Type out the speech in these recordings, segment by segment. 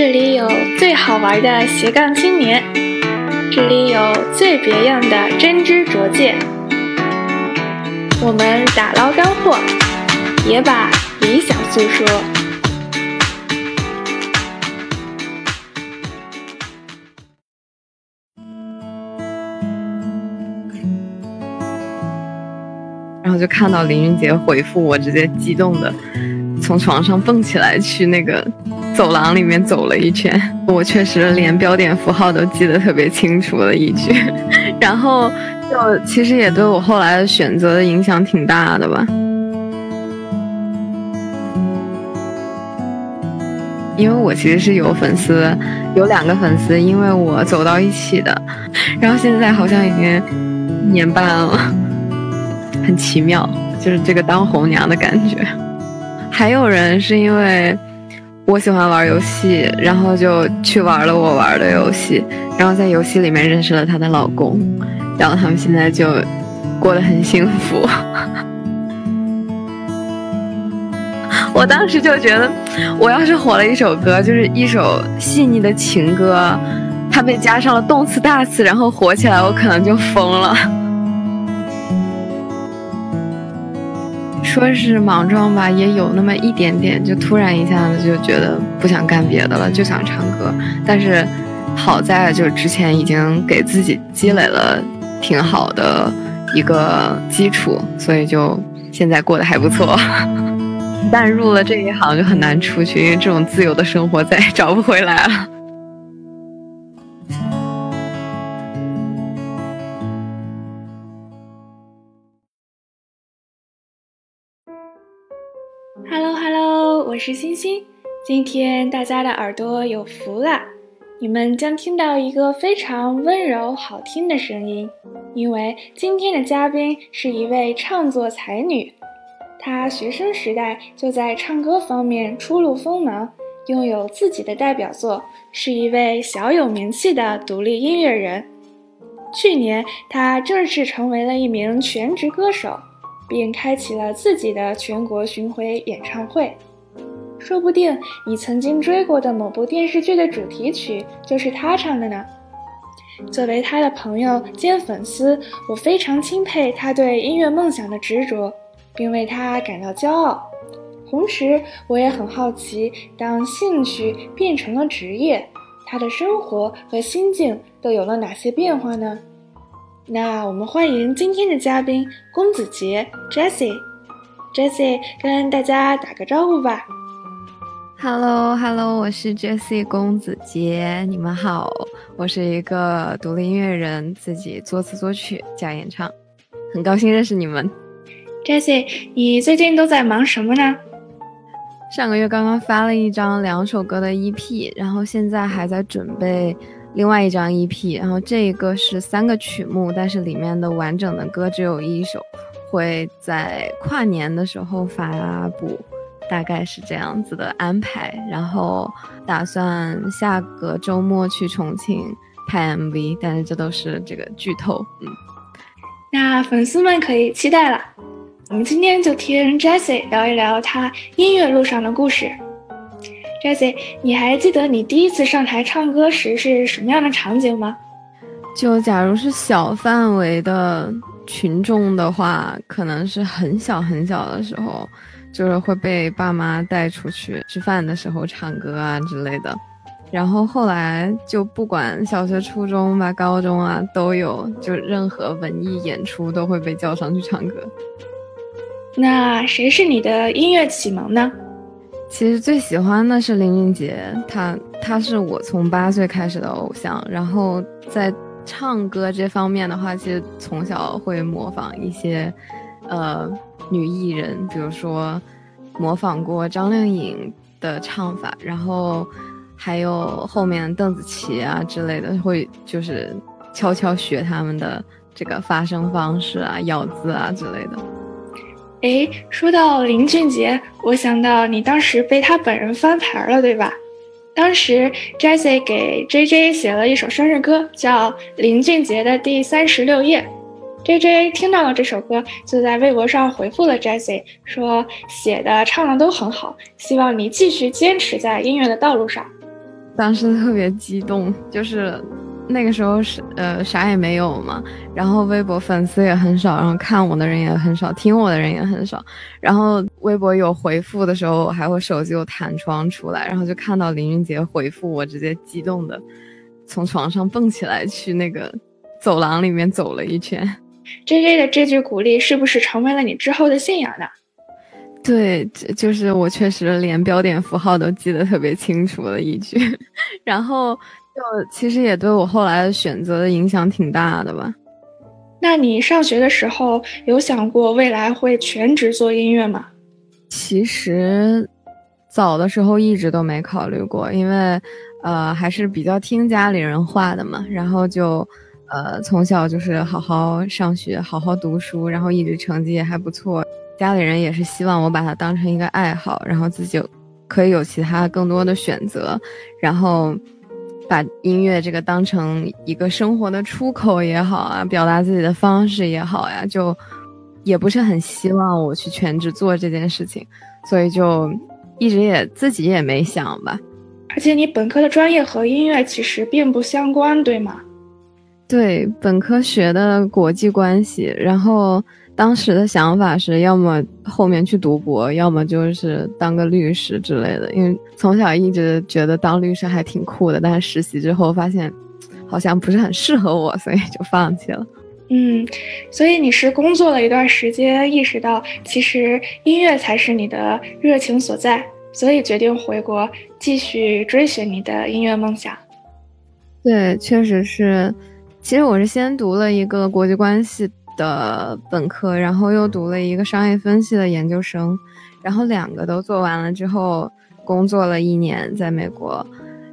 这里有最好玩的斜杠青年，这里有最别样的真知灼见。我们打捞干货，也把理想诉说。然后就看到林俊杰回复我，直接激动的从床上蹦起来，去那个走廊里面走了一圈。我确实连标点符号都记得特别清楚的一句，然后就其实也对我后来的选择的影响挺大的吧。因为我其实是有粉丝，有两个粉丝，因为我走到一起的，然后现在好像已经一年半了。很奇妙，就是这个当红娘的感觉。还有人是因为我喜欢玩游戏，然后就去玩了我玩的游戏，然后在游戏里面认识了她的老公，然后他们现在就过得很幸福。我当时就觉得，我要是火了一首歌，就是一首细腻的情歌，它被加上了动词大词，然后火起来，我可能就疯了。说是莽撞吧，也有那么一点点，就突然一下子就觉得不想干别的了，就想唱歌。但是好在就之前已经给自己积累了挺好的一个基础，所以就现在过得还不错。但入了这一行就很难出去，因为这种自由的生活再也找不回来了。是星星，今天大家的耳朵有福了，你们将听到一个非常温柔好听的声音，因为今天的嘉宾是一位唱作才女，她学生时代就在唱歌方面初露锋芒，拥有自己的代表作，是一位小有名气的独立音乐人。去年，她正式成为了一名全职歌手，并开启了自己的全国巡回演唱会。说不定你曾经追过的某部电视剧的主题曲就是他唱的呢。作为他的朋友兼粉丝，我非常钦佩他对音乐梦想的执着，并为他感到骄傲。同时，我也很好奇，当兴趣变成了职业，他的生活和心境都有了哪些变化呢？那我们欢迎今天的嘉宾公子杰 Jessie。Jessie 跟大家打个招呼吧。Hello，Hello，我是 Jessie 公子杰，你们好，我是一个独立音乐人，自己作词作曲加演唱，很高兴认识你们。Jessie，你最近都在忙什么呢？上个月刚刚发了一张两首歌的 EP，然后现在还在准备另外一张 EP，然后这一个是三个曲目，但是里面的完整的歌只有一首，会在跨年的时候发布。大概是这样子的安排，然后打算下个周末去重庆拍 MV，但是这都是这个剧透，嗯。那粉丝们可以期待了，我们今天就听 Jessie 聊一聊她音乐路上的故事。Jessie，你还记得你第一次上台唱歌时是什么样的场景吗？就假如是小范围的群众的话，可能是很小很小的时候。就是会被爸妈带出去吃饭的时候唱歌啊之类的，然后后来就不管小学、初中吧、高中啊都有，就任何文艺演出都会被叫上去唱歌。那谁是你的音乐启蒙呢？其实最喜欢的是林俊杰，他他是我从八岁开始的偶像。然后在唱歌这方面的话，其实从小会模仿一些，呃。女艺人，比如说模仿过张靓颖的唱法，然后还有后面邓紫棋啊之类的，会就是悄悄学他们的这个发声方式啊、咬字啊之类的。哎，说到林俊杰，我想到你当时被他本人翻牌了，对吧？当时 Jessie 给 JJ 写了一首生日歌，叫《林俊杰的第三十六页》。J J 听到了这首歌，就在微博上回复了 Jessie，说写的唱的都很好，希望你继续坚持在音乐的道路上。当时特别激动，就是那个时候是呃啥也没有嘛，然后微博粉丝也很少，然后看我的人也很少，听我的人也很少，然后微博有回复的时候，还会手机有弹窗出来，然后就看到林俊杰回复我，直接激动的从床上蹦起来，去那个走廊里面走了一圈。J J 的这句鼓励是不是成为了你之后的信仰呢？对，就是我确实连标点符号都记得特别清楚的一句，然后就其实也对我后来的选择的影响挺大的吧。那你上学的时候有想过未来会全职做音乐吗？其实早的时候一直都没考虑过，因为呃还是比较听家里人话的嘛，然后就呃从小就是好好上学，好好读书，然后一直成绩也还不错。家里人也是希望我把它当成一个爱好，然后自己可以有其他更多的选择，然后把音乐这个当成一个生活的出口也好啊，表达自己的方式也好呀，就也不是很希望我去全职做这件事情，所以就一直也自己也没想吧。而且你本科的专业和音乐其实并不相关，对吗？对，本科学的国际关系，然后。当时的想法是要么后面去读博，要么就是当个律师之类的。因为从小一直觉得当律师还挺酷的，但是实习之后发现好像不是很适合我，所以就放弃了。嗯，所以你是工作了一段时间，意识到其实音乐才是你的热情所在，所以决定回国继续追寻你的音乐梦想。对，确实是。其实我是先读了一个国际关系。的本科，然后又读了一个商业分析的研究生，然后两个都做完了之后，工作了一年在美国，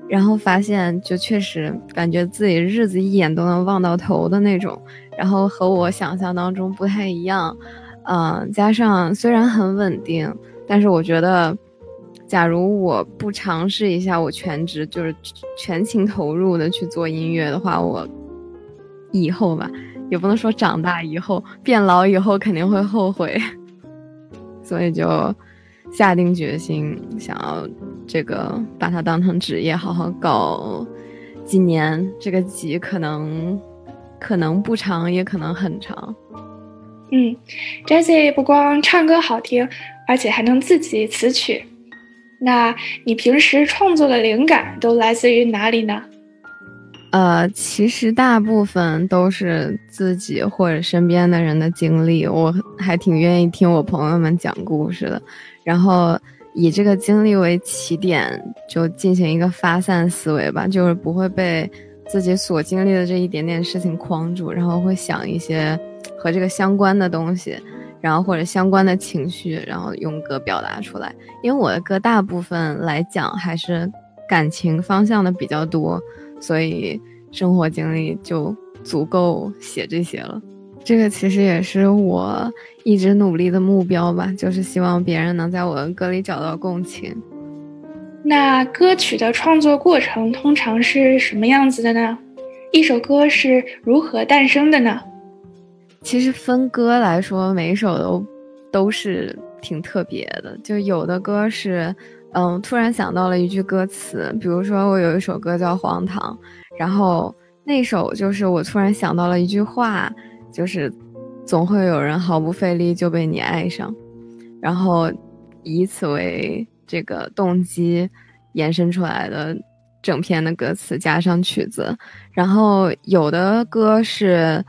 然后发现就确实感觉自己日子一眼都能望到头的那种，然后和我想象当中不太一样，嗯，加上虽然很稳定，但是我觉得，假如我不尝试一下我全职就是全情投入的去做音乐的话，我 以后吧。也不能说长大以后变老以后肯定会后悔，所以就下定决心想要这个把它当成职业好好搞几年，这个级可能可能不长，也可能很长。嗯，Jessie 不光唱歌好听，而且还能自己词曲。那你平时创作的灵感都来自于哪里呢？呃，其实大部分都是自己或者身边的人的经历，我还挺愿意听我朋友们讲故事的，然后以这个经历为起点，就进行一个发散思维吧，就是不会被自己所经历的这一点点事情框住，然后会想一些和这个相关的东西，然后或者相关的情绪，然后用歌表达出来。因为我的歌大部分来讲还是感情方向的比较多。所以生活经历就足够写这些了，这个其实也是我一直努力的目标吧，就是希望别人能在我的歌里找到共情。那歌曲的创作过程通常是什么样子的呢？一首歌是如何诞生的呢？其实分歌来说，每一首都都是挺特别的，就有的歌是。嗯，突然想到了一句歌词，比如说我有一首歌叫《荒唐》，然后那首就是我突然想到了一句话，就是总会有人毫不费力就被你爱上，然后以此为这个动机延伸出来的整篇的歌词加上曲子，然后有的歌是。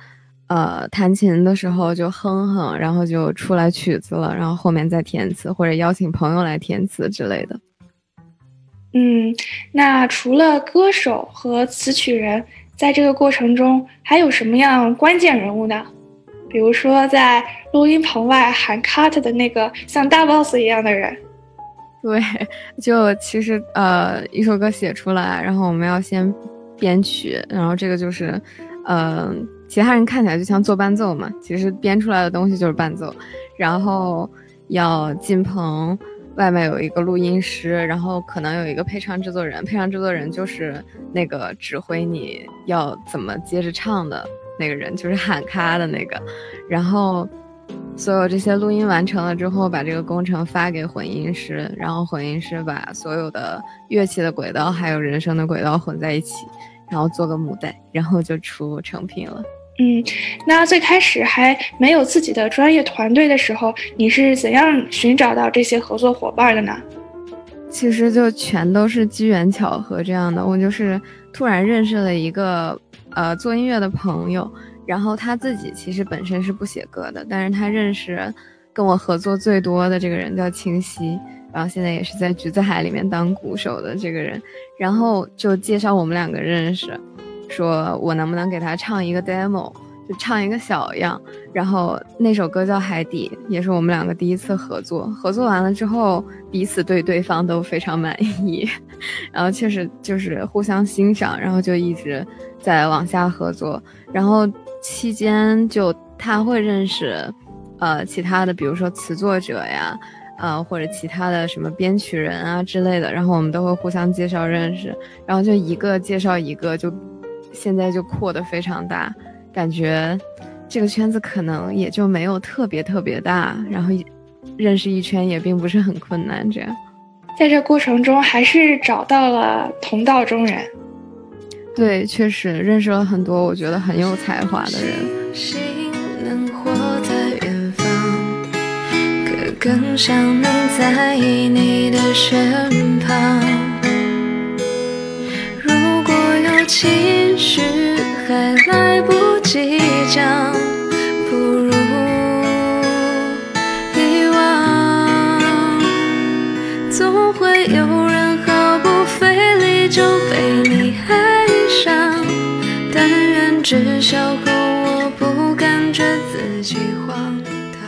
呃，弹琴的时候就哼哼，然后就出来曲子了，然后后面再填词或者邀请朋友来填词之类的。嗯，那除了歌手和词曲人，在这个过程中还有什么样关键人物呢？比如说在录音棚外喊 cut 的那个像大 boss 一样的人。对，就其实呃，一首歌写出来，然后我们要先编曲，然后这个就是，嗯。其他人看起来就像做伴奏嘛，其实编出来的东西就是伴奏。然后要进棚，外面有一个录音师，然后可能有一个配唱制作人，配唱制作人就是那个指挥你要怎么接着唱的那个人，就是喊卡的那个。然后所有这些录音完成了之后，把这个工程发给混音师，然后混音师把所有的乐器的轨道还有人声的轨道混在一起，然后做个母带，然后就出成品了。嗯，那最开始还没有自己的专业团队的时候，你是怎样寻找到这些合作伙伴的呢？其实就全都是机缘巧合这样的。我就是突然认识了一个呃做音乐的朋友，然后他自己其实本身是不写歌的，但是他认识跟我合作最多的这个人叫清晰，然后现在也是在橘子海里面当鼓手的这个人，然后就介绍我们两个认识。说我能不能给他唱一个 demo，就唱一个小样，然后那首歌叫《海底》，也是我们两个第一次合作。合作完了之后，彼此对对方都非常满意，然后确实就是互相欣赏，然后就一直在往下合作。然后期间就他会认识，呃，其他的，比如说词作者呀，呃，或者其他的什么编曲人啊之类的，然后我们都会互相介绍认识，然后就一个介绍一个就。现在就扩得非常大，感觉这个圈子可能也就没有特别特别大，然后认识一圈也并不是很困难。这样，在这过程中还是找到了同道中人。对，确实认识了很多我觉得很有才华的人。更想能在你的身旁。情。绪还来不及讲，不如遗忘。总会有人毫不费力就被你爱上，但愿至少和我不感觉自己荒唐。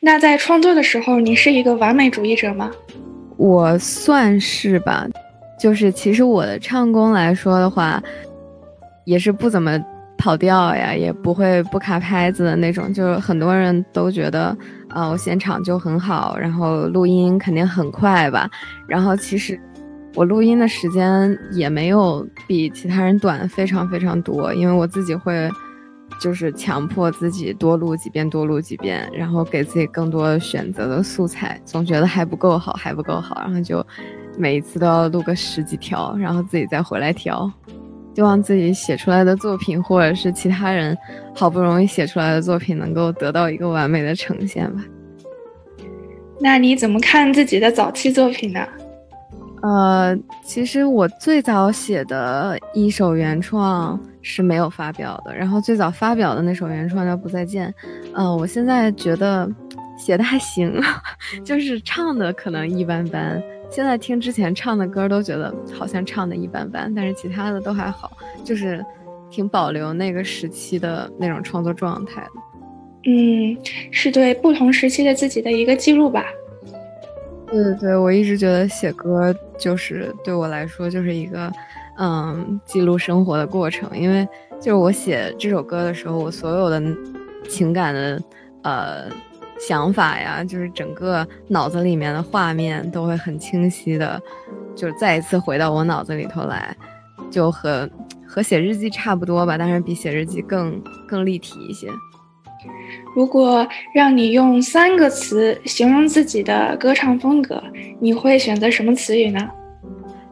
那在创作的时候，你是一个完美主义者吗？我算是吧。就是其实我的唱功来说的话，也是不怎么跑调呀，也不会不卡拍子的那种。就是很多人都觉得，啊，我现场就很好，然后录音肯定很快吧。然后其实我录音的时间也没有比其他人短非常非常多，因为我自己会就是强迫自己多录几遍，多录几遍，然后给自己更多选择的素材，总觉得还不够好，还不够好，然后就。每一次都要录个十几条，然后自己再回来调，希望自己写出来的作品，或者是其他人好不容易写出来的作品，能够得到一个完美的呈现吧。那你怎么看自己的早期作品呢？呃，其实我最早写的一首原创是没有发表的，然后最早发表的那首原创叫《不再见》。嗯，我现在觉得写的还行，就是唱的可能一般般。现在听之前唱的歌都觉得好像唱的一般般，但是其他的都还好，就是挺保留那个时期的那种创作状态的。嗯，是对不同时期的自己的一个记录吧。对对对，我一直觉得写歌就是对我来说就是一个嗯记录生活的过程，因为就是我写这首歌的时候，我所有的情感的呃。想法呀，就是整个脑子里面的画面都会很清晰的，就是再一次回到我脑子里头来，就和和写日记差不多吧，但是比写日记更更立体一些。如果让你用三个词形容自己的歌唱风格，你会选择什么词语呢？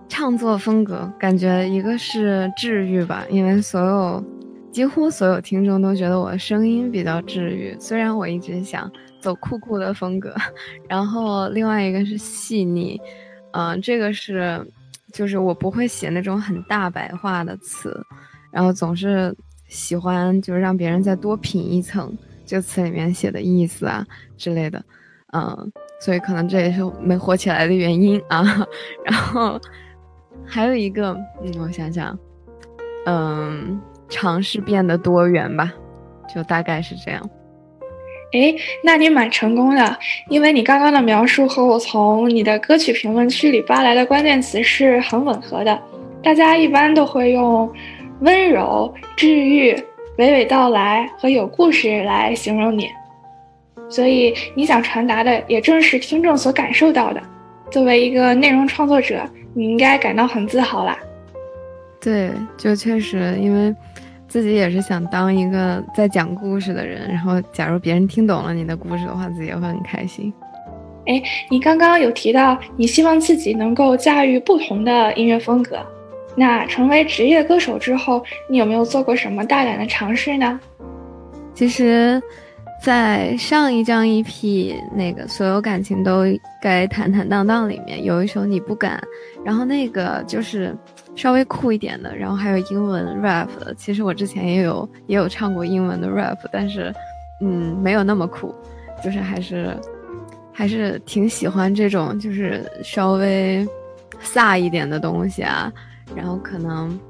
唱作风格，感觉一个是治愈吧，因为所有几乎所有听众都觉得我的声音比较治愈，虽然我一直想。走酷酷的风格，然后另外一个是细腻，嗯，这个是，就是我不会写那种很大白话的词，然后总是喜欢就是让别人再多品一层这词里面写的意思啊之类的，嗯，所以可能这也是没火起来的原因啊。然后还有一个，嗯，我想想，嗯，尝试变得多元吧，就大概是这样。哎，那你蛮成功的，因为你刚刚的描述和我从你的歌曲评论区里扒来的关键词是很吻合的。大家一般都会用温柔、治愈、娓娓道来和有故事来形容你，所以你想传达的也正是听众所感受到的。作为一个内容创作者，你应该感到很自豪啦。对，就确实因为。自己也是想当一个在讲故事的人，然后假如别人听懂了你的故事的话，自己也会很开心。哎，你刚刚有提到你希望自己能够驾驭不同的音乐风格，那成为职业歌手之后，你有没有做过什么大胆的尝试呢？其实，在上一张 EP 那个所有感情都该坦坦荡荡里面，有一首你不敢，然后那个就是稍微酷一点的，然后还有英文 rap 的。其实我之前也有也有唱过英文的 rap，但是嗯，没有那么酷，就是还是。还是挺喜欢这种，就是稍微飒一点的东西啊，然后可能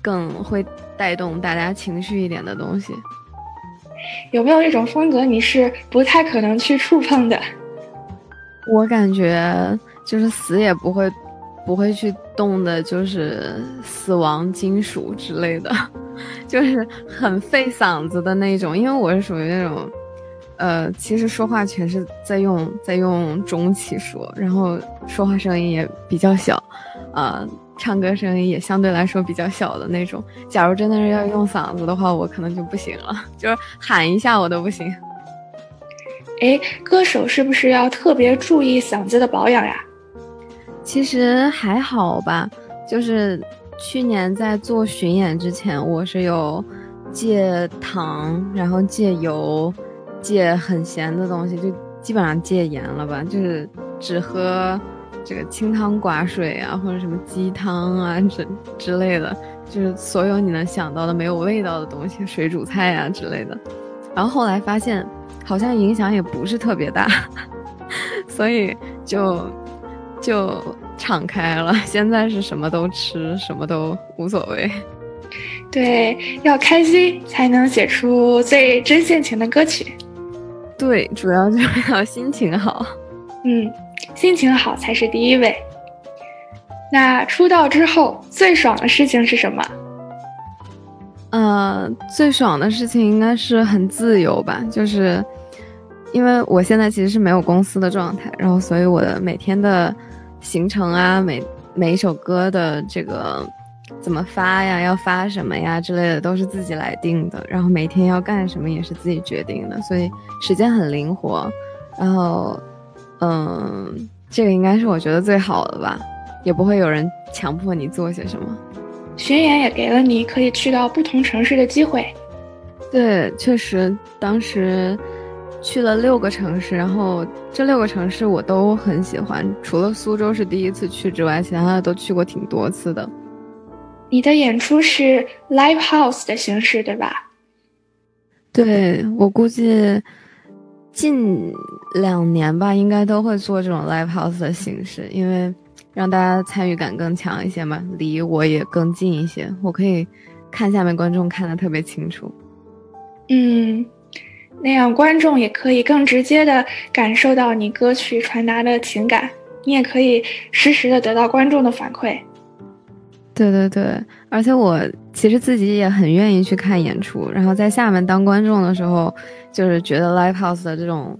更会带动大家情绪一点的东西。有没有一种风格你是不太可能去触碰的？我感觉就是死也不会不会去动的，就是死亡金属之类的，就是很费嗓子的那种，因为我是属于那种。呃，其实说话全是在用在用中气说，然后说话声音也比较小，呃，唱歌声音也相对来说比较小的那种。假如真的是要用嗓子的话，我可能就不行了，就是喊一下我都不行。哎，歌手是不是要特别注意嗓子的保养呀？其实还好吧，就是去年在做巡演之前，我是有戒糖，然后戒油。戒很咸的东西，就基本上戒盐了吧，就是只喝这个清汤寡水啊，或者什么鸡汤啊之之类的，就是所有你能想到的没有味道的东西，水煮菜啊之类的。然后后来发现好像影响也不是特别大，所以就就敞开了。现在是什么都吃，什么都无所谓。对，要开心才能写出最真性情的歌曲。对，主要就是要心情好。嗯，心情好才是第一位。那出道之后最爽的事情是什么？呃，最爽的事情应该是很自由吧，就是因为我现在其实是没有公司的状态，然后所以我的每天的行程啊，每每一首歌的这个。怎么发呀？要发什么呀？之类的都是自己来定的。然后每天要干什么也是自己决定的，所以时间很灵活。然后，嗯，这个应该是我觉得最好的吧，也不会有人强迫你做些什么。巡演也给了你可以去到不同城市的机会。对，确实，当时去了六个城市，然后这六个城市我都很喜欢，除了苏州是第一次去之外，其他的都去过挺多次的。你的演出是 live house 的形式，对吧？对我估计近两年吧，应该都会做这种 live house 的形式，因为让大家参与感更强一些嘛，离我也更近一些，我可以看下面观众看得特别清楚。嗯，那样观众也可以更直接的感受到你歌曲传达的情感，你也可以实时的得到观众的反馈。对对对，而且我其实自己也很愿意去看演出，然后在厦门当观众的时候，就是觉得 live house 的这种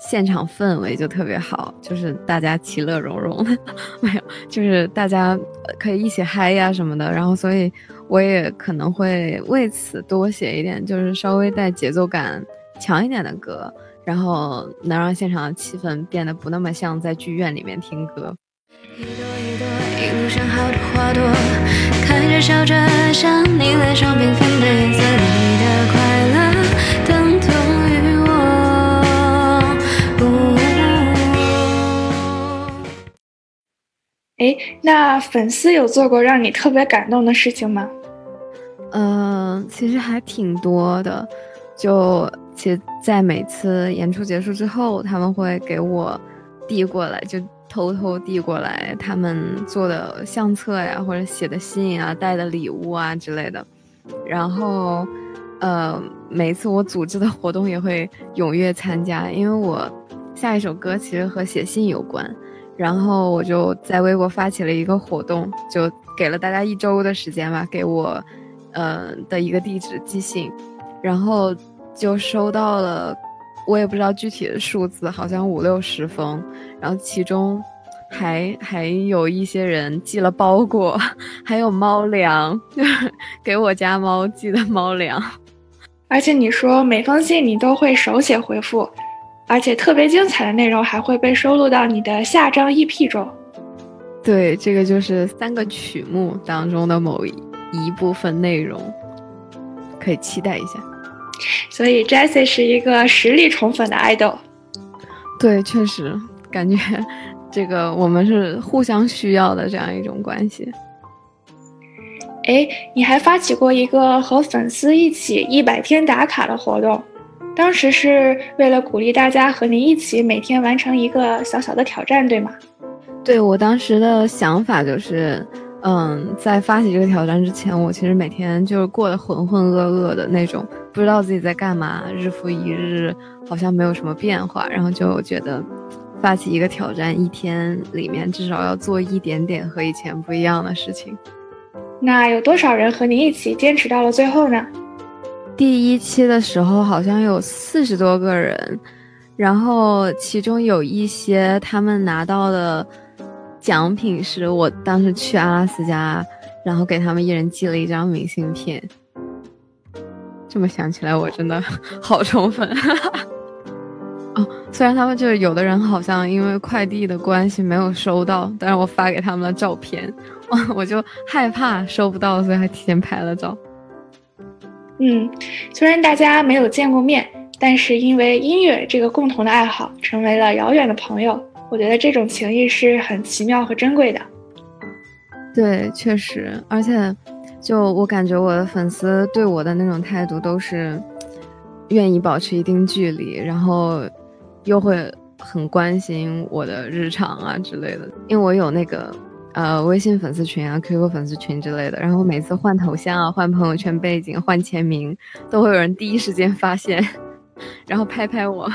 现场氛围就特别好，就是大家其乐融融，没有，就是大家可以一起嗨呀什么的，然后所以我也可能会为此多写一点，就是稍微带节奏感强一点的歌，然后能让现场的气氛变得不那么像在剧院里面听歌。一路上好的花朵，开着笑着，像你脸上缤纷的颜色，你的快乐等同于我。哎，那粉丝有做过让你特别感动的事情吗？嗯，其实还挺多的，就其实，在每次演出结束之后，他们会给我递过来，就。偷偷递过来他们做的相册呀，或者写的信啊，带的礼物啊之类的。然后，呃，每次我组织的活动也会踊跃参加，因为我下一首歌其实和写信有关。然后我就在微博发起了一个活动，就给了大家一周的时间吧，给我，呃的一个地址寄信，然后就收到了。我也不知道具体的数字，好像五六十封，然后其中还还有一些人寄了包裹，还有猫粮，就 是给我家猫寄的猫粮。而且你说每封信你都会手写回复，而且特别精彩的内容还会被收录到你的下张 EP 中。对，这个就是三个曲目当中的某一部分内容，可以期待一下。所以 Jessie 是一个实力宠粉的 idol。对，确实感觉这个我们是互相需要的这样一种关系。哎，你还发起过一个和粉丝一起一百天打卡的活动，当时是为了鼓励大家和你一起每天完成一个小小的挑战，对吗？对我当时的想法就是，嗯，在发起这个挑战之前，我其实每天就是过得浑浑噩噩的那种，不知道自己在干嘛，日复一日，好像没有什么变化。然后就觉得，发起一个挑战，一天里面至少要做一点点和以前不一样的事情。那有多少人和你一起坚持到了最后呢？第一期的时候好像有四十多个人，然后其中有一些他们拿到的。奖品是我当时去阿拉斯加，然后给他们一人寄了一张明信片。这么想起来，我真的好宠粉。哦，虽然他们就是有的人好像因为快递的关系没有收到，但是我发给他们的照片，我就害怕收不到，所以还提前拍了照。嗯，虽然大家没有见过面，但是因为音乐这个共同的爱好，成为了遥远的朋友。我觉得这种情谊是很奇妙和珍贵的。对，确实，而且，就我感觉我的粉丝对我的那种态度都是愿意保持一定距离，然后又会很关心我的日常啊之类的。因为我有那个呃微信粉丝群啊、QQ 粉丝群之类的，然后每次换头像啊、换朋友圈背景、换签名，都会有人第一时间发现，然后拍拍我。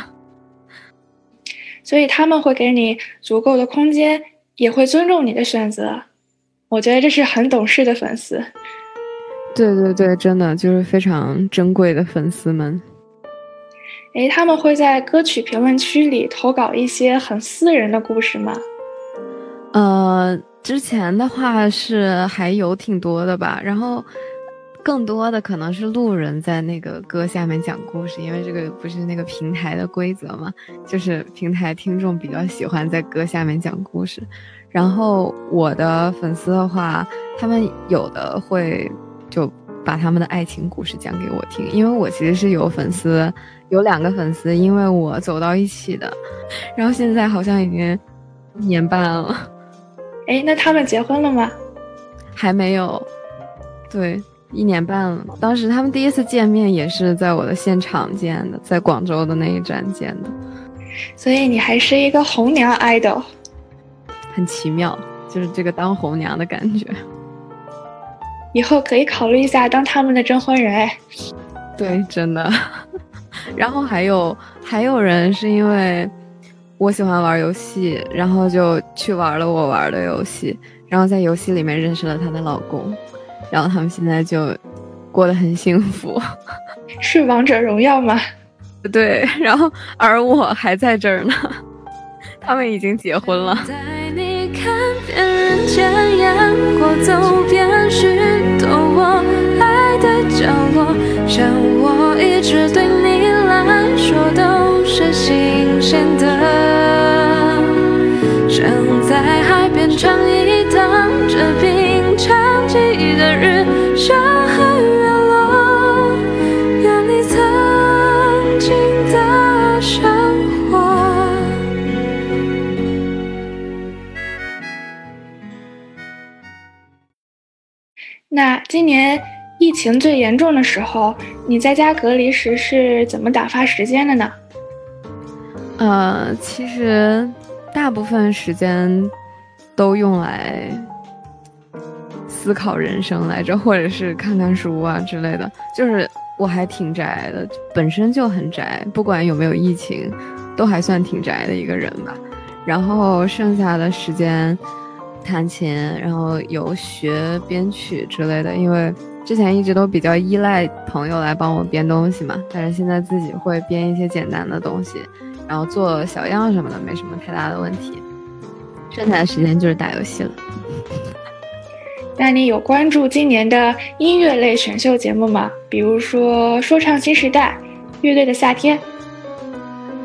所以他们会给你足够的空间，也会尊重你的选择。我觉得这是很懂事的粉丝。对对对，真的就是非常珍贵的粉丝们。诶，他们会在歌曲评论区里投稿一些很私人的故事吗？呃，之前的话是还有挺多的吧，然后。更多的可能是路人在那个歌下面讲故事，因为这个不是那个平台的规则嘛，就是平台听众比较喜欢在歌下面讲故事。然后我的粉丝的话，他们有的会就把他们的爱情故事讲给我听，因为我其实是有粉丝，有两个粉丝，因为我走到一起的，然后现在好像已经一年半了。哎，那他们结婚了吗？还没有，对。一年半了，当时他们第一次见面也是在我的现场见的，在广州的那一站见的，所以你还是一个红娘 idol，很奇妙，就是这个当红娘的感觉。以后可以考虑一下当他们的征婚人哎。对，真的。然后还有还有人是因为我喜欢玩游戏，然后就去玩了我玩的游戏，然后在游戏里面认识了她的老公。然后他们现在就过得很幸福，是王者荣耀吗？对，然后而我还在这儿呢，他们已经结婚了。那今年疫情最严重的时候，你在家隔离时是怎么打发时间的呢？呃，其实大部分时间都用来思考人生来着，或者是看看书啊之类的。就是我还挺宅的，本身就很宅，不管有没有疫情，都还算挺宅的一个人吧。然后剩下的时间。弹琴，然后有学编曲之类的，因为之前一直都比较依赖朋友来帮我编东西嘛，但是现在自己会编一些简单的东西，然后做小样什么的，没什么太大的问题。剩下的时间就是打游戏了。那你有关注今年的音乐类选秀节目吗？比如说《说唱新时代》、乐队的夏天。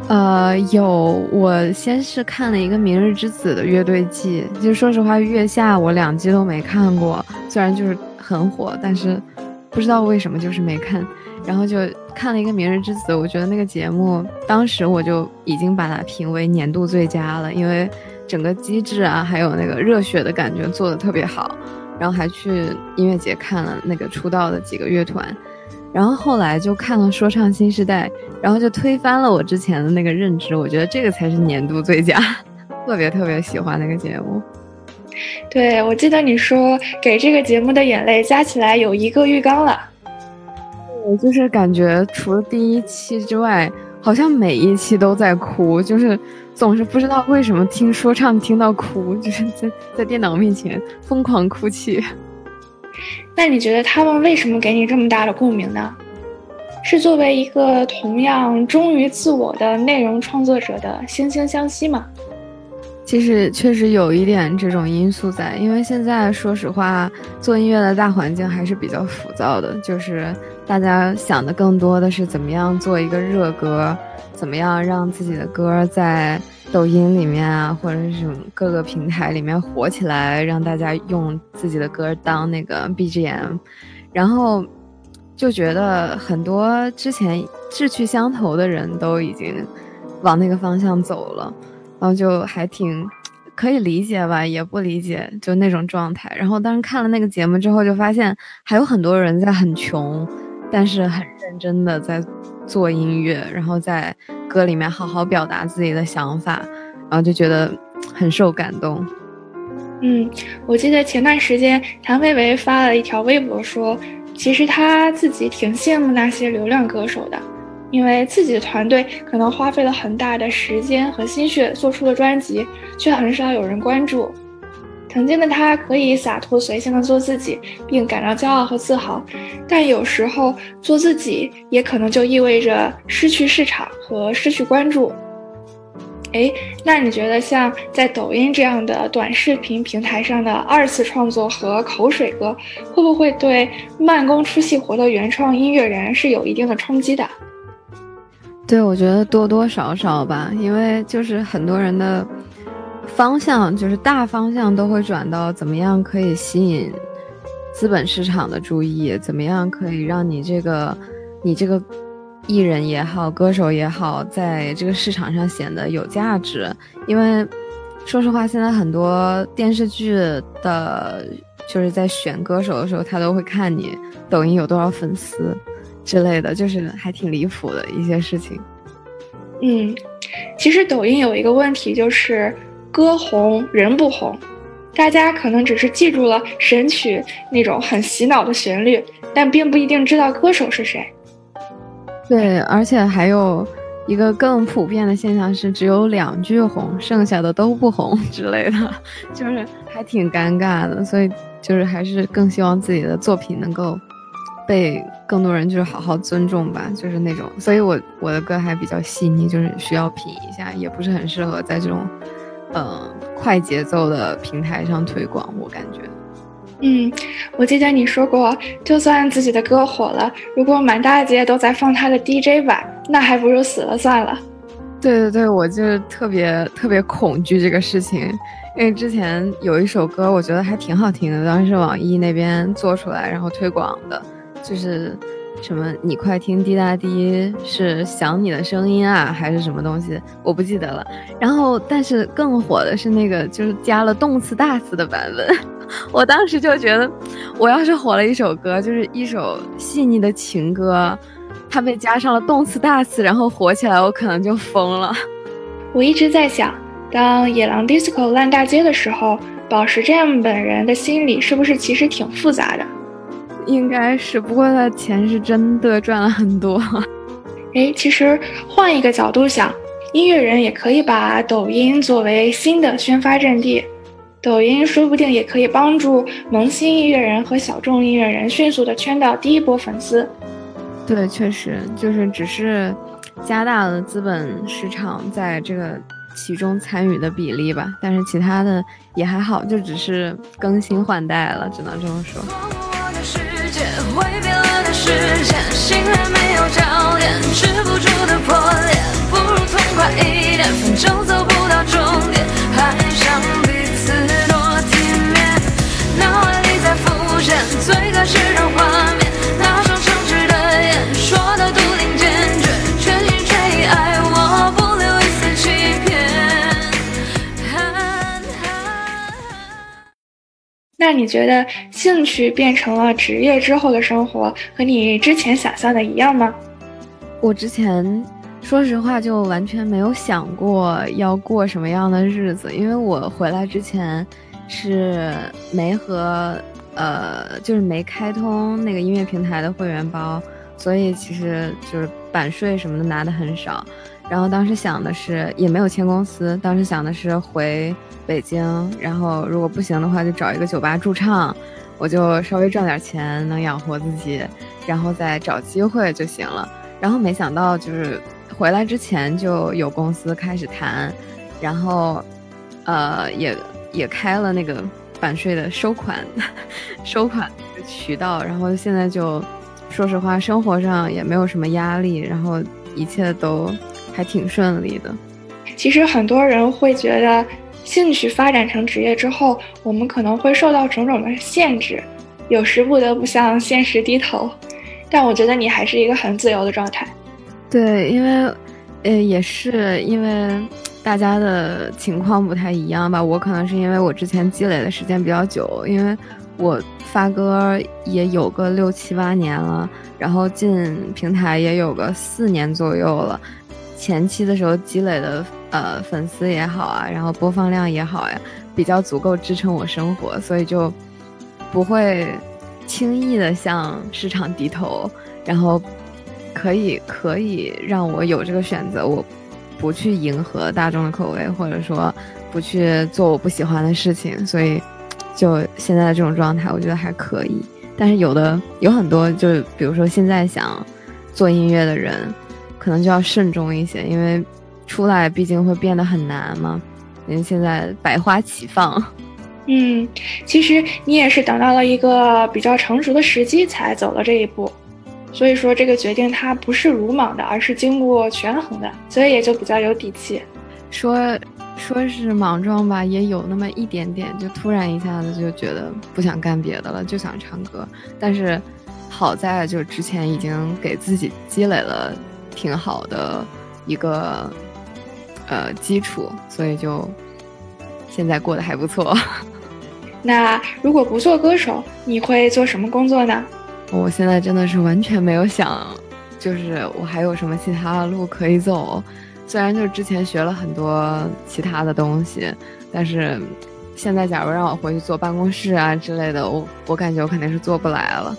呃，有。我先是看了一个《明日之子》的乐队季，就说实话，月下我两季都没看过。虽然就是很火，但是不知道为什么就是没看。然后就看了一个《明日之子》，我觉得那个节目当时我就已经把它评为年度最佳了，因为整个机制啊，还有那个热血的感觉做的特别好。然后还去音乐节看了那个出道的几个乐团，然后后来就看了《说唱新时代》，然后就推翻了我之前的那个认知，我觉得这个才是年度最佳，特别特别喜欢那个节目。对，我记得你说给这个节目的眼泪加起来有一个浴缸了。我就是感觉除了第一期之外，好像每一期都在哭，就是。总是不知道为什么听说唱听到哭，就是在在电脑面前疯狂哭泣。那你觉得他们为什么给你这么大的共鸣呢？是作为一个同样忠于自我的内容创作者的惺惺相惜吗？其实确实有一点这种因素在，因为现在说实话，做音乐的大环境还是比较浮躁的，就是大家想的更多的是怎么样做一个热歌。怎么样让自己的歌在抖音里面啊，或者是什么各个平台里面火起来，让大家用自己的歌当那个 BGM，然后就觉得很多之前志趣相投的人都已经往那个方向走了，然后就还挺可以理解吧，也不理解就那种状态。然后当时看了那个节目之后，就发现还有很多人在很穷，但是很认真的在。做音乐，然后在歌里面好好表达自己的想法，然后就觉得很受感动。嗯，我记得前段时间谭维维发了一条微博，说其实他自己挺羡慕那些流量歌手的，因为自己的团队可能花费了很大的时间和心血做出了专辑，却很少有人关注。曾经的他可以洒脱随性的做自己，并感到骄傲和自豪，但有时候做自己也可能就意味着失去市场和失去关注。哎，那你觉得像在抖音这样的短视频平台上的二次创作和口水歌，会不会对慢工出细活的原创音乐人是有一定的冲击的？对，我觉得多多少少吧，因为就是很多人的。方向就是大方向都会转到怎么样可以吸引资本市场的注意，怎么样可以让你这个你这个艺人也好，歌手也好，在这个市场上显得有价值。因为说实话，现在很多电视剧的，就是在选歌手的时候，他都会看你抖音有多少粉丝之类的，就是还挺离谱的一些事情。嗯，其实抖音有一个问题就是。歌红人不红，大家可能只是记住了神曲那种很洗脑的旋律，但并不一定知道歌手是谁。对，而且还有一个更普遍的现象是，只有两句红，剩下的都不红之类的，就是还挺尴尬的。所以就是还是更希望自己的作品能够被更多人就是好好尊重吧，就是那种。所以我我的歌还比较细腻，就是需要品一下，也不是很适合在这种。嗯，快节奏的平台上推广，我感觉。嗯，我记得你说过，就算自己的歌火了，如果满大街都在放他的 DJ 版，那还不如死了算了。对对对，我就特别特别恐惧这个事情，因为之前有一首歌，我觉得还挺好听的，当时网易那边做出来然后推广的，就是。什么？你快听滴答滴，是想你的声音啊，还是什么东西？我不记得了。然后，但是更火的是那个，就是加了动词大词的版本。我当时就觉得，我要是火了一首歌，就是一首细腻的情歌，它被加上了动词大词，然后火起来，我可能就疯了。我一直在想，当野狼 disco 烂大街的时候，宝石 Jam 本人的心理是不是其实挺复杂的？应该是，不过他钱是真的赚了很多。哎，其实换一个角度想，音乐人也可以把抖音作为新的宣发阵地，抖音说不定也可以帮助萌新音乐人和小众音乐人迅速的圈到第一波粉丝。对，确实就是只是加大了资本市场在这个其中参与的比例吧，但是其他的也还好，就只是更新换代了，只能这么说。时间，心还没有焦点，止不住的破裂，不如痛快一点，反正走不到终点，还想彼此多体面，脑海里在浮现最开始的画面。那你觉得兴趣变成了职业之后的生活，和你之前想象的一样吗？我之前说实话就完全没有想过要过什么样的日子，因为我回来之前是没和呃，就是没开通那个音乐平台的会员包，所以其实就是版税什么的拿的很少。然后当时想的是也没有签公司，当时想的是回。北京，然后如果不行的话，就找一个酒吧驻唱，我就稍微赚点钱，能养活自己，然后再找机会就行了。然后没想到，就是回来之前就有公司开始谈，然后，呃，也也开了那个版税的收款 收款渠道，然后现在就说实话，生活上也没有什么压力，然后一切都还挺顺利的。其实很多人会觉得。兴趣发展成职业之后，我们可能会受到种种的限制，有时不得不向现实低头。但我觉得你还是一个很自由的状态。对，因为，呃，也是因为大家的情况不太一样吧。我可能是因为我之前积累的时间比较久，因为我发歌也有个六七八年了，然后进平台也有个四年左右了。前期的时候积累的呃粉丝也好啊，然后播放量也好呀，比较足够支撑我生活，所以就不会轻易的向市场低头，然后可以可以让我有这个选择，我不去迎合大众的口味，或者说不去做我不喜欢的事情，所以就现在的这种状态，我觉得还可以。但是有的有很多，就比如说现在想做音乐的人。可能就要慎重一些，因为出来毕竟会变得很难嘛。因为现在百花齐放，嗯，其实你也是等到了一个比较成熟的时机才走了这一步，所以说这个决定它不是鲁莽的，而是经过权衡的，所以也就比较有底气。说说是莽撞吧，也有那么一点点，就突然一下子就觉得不想干别的了，就想唱歌。但是好在就之前已经给自己积累了。挺好的一个呃基础，所以就现在过得还不错。那如果不做歌手，你会做什么工作呢？我现在真的是完全没有想，就是我还有什么其他的路可以走。虽然就是之前学了很多其他的东西，但是现在假如让我回去做办公室啊之类的，我我感觉我肯定是做不来了。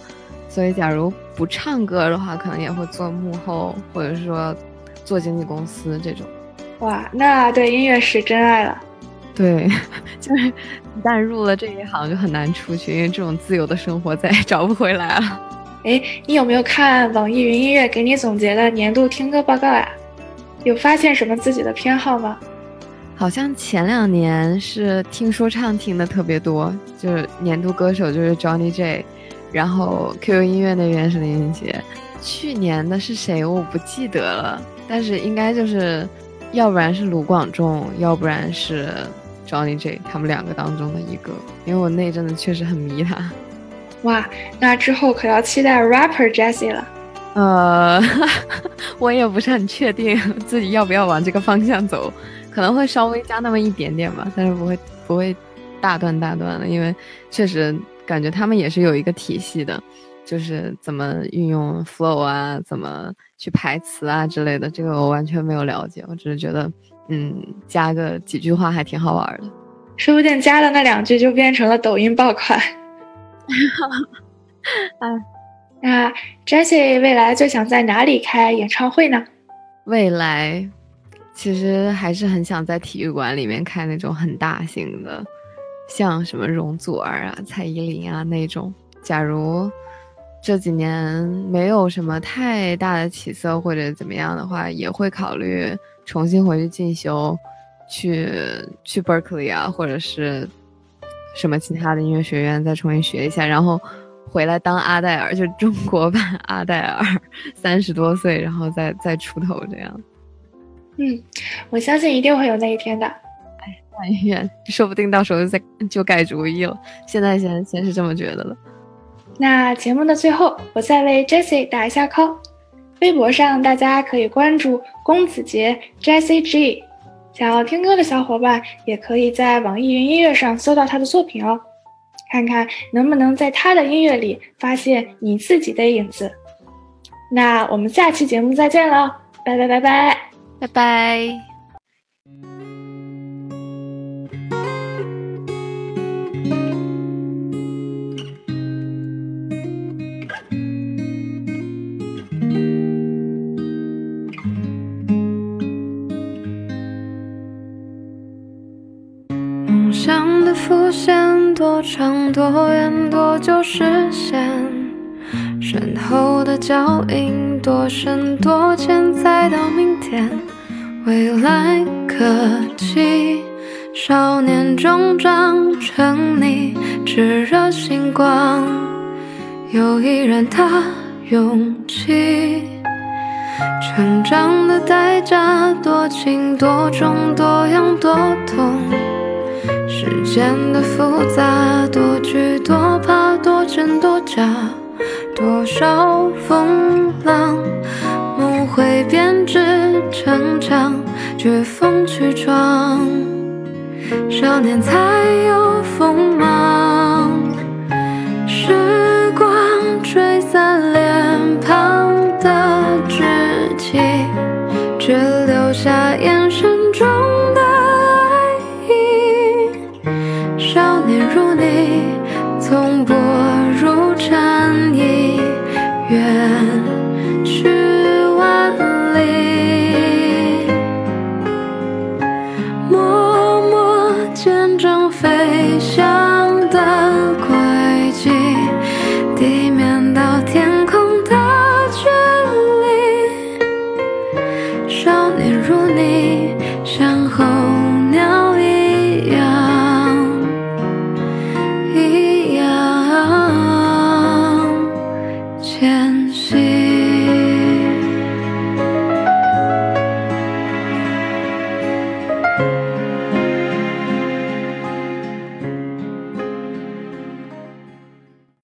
所以，假如不唱歌的话，可能也会做幕后，或者说做经纪公司这种。哇，那对音乐是真爱了。对，就是一旦入了这一行，就很难出去，因为这种自由的生活再也找不回来了。哎，你有没有看网易云音乐给你总结的年度听歌报告呀？有发现什么自己的偏好吗？好像前两年是听说唱听的特别多，就是年度歌手就是 Johnny J。然后 QQ 音乐那边是林俊杰，去年的是谁我不记得了，但是应该就是，要不然是卢广仲，要不然是 Johnny J，他们两个当中的一个，因为我那阵子确实很迷他。哇，那之后可要期待 rapper Jessie 了。呃，我也不是很确定自己要不要往这个方向走，可能会稍微加那么一点点吧，但是不会不会大段大段的，因为确实。感觉他们也是有一个体系的，就是怎么运用 flow 啊，怎么去排词啊之类的，这个我完全没有了解。我只是觉得，嗯，加个几句话还挺好玩的，说不定加了那两句就变成了抖音爆款。啊，那 Jessie 未来最想在哪里开演唱会呢？未来其实还是很想在体育馆里面开那种很大型的。像什么容祖儿啊、蔡依林啊那种，假如这几年没有什么太大的起色或者怎么样的话，也会考虑重新回去进修，去去 Berkeley 啊，或者是什么其他的音乐学院再重新学一下，然后回来当阿黛尔，就中国版 阿黛尔，三十多岁然后再再出头这样。嗯，我相信一定会有那一天的。哎，但愿，说不定到时候再就改主意了。现在先先是这么觉得了。那节目的最后，我再为 Jessie 打一下 call。微博上大家可以关注公子杰 Jessie G，想要听歌的小伙伴也可以在网易云音乐上搜到他的作品哦，看看能不能在他的音乐里发现你自己的影子。那我们下期节目再见了，拜拜拜拜拜拜。现，多长多远，多久实现？身后的脚印，多深多浅，再到明天。未来可期，少年终长成你炙热星光，又依然的勇气。成长的代价，多轻多重，多痒多痛。世间的复杂，多惧多怕，多真多假，多少风浪，梦会编织成长，绝风去闯，少年才有锋芒。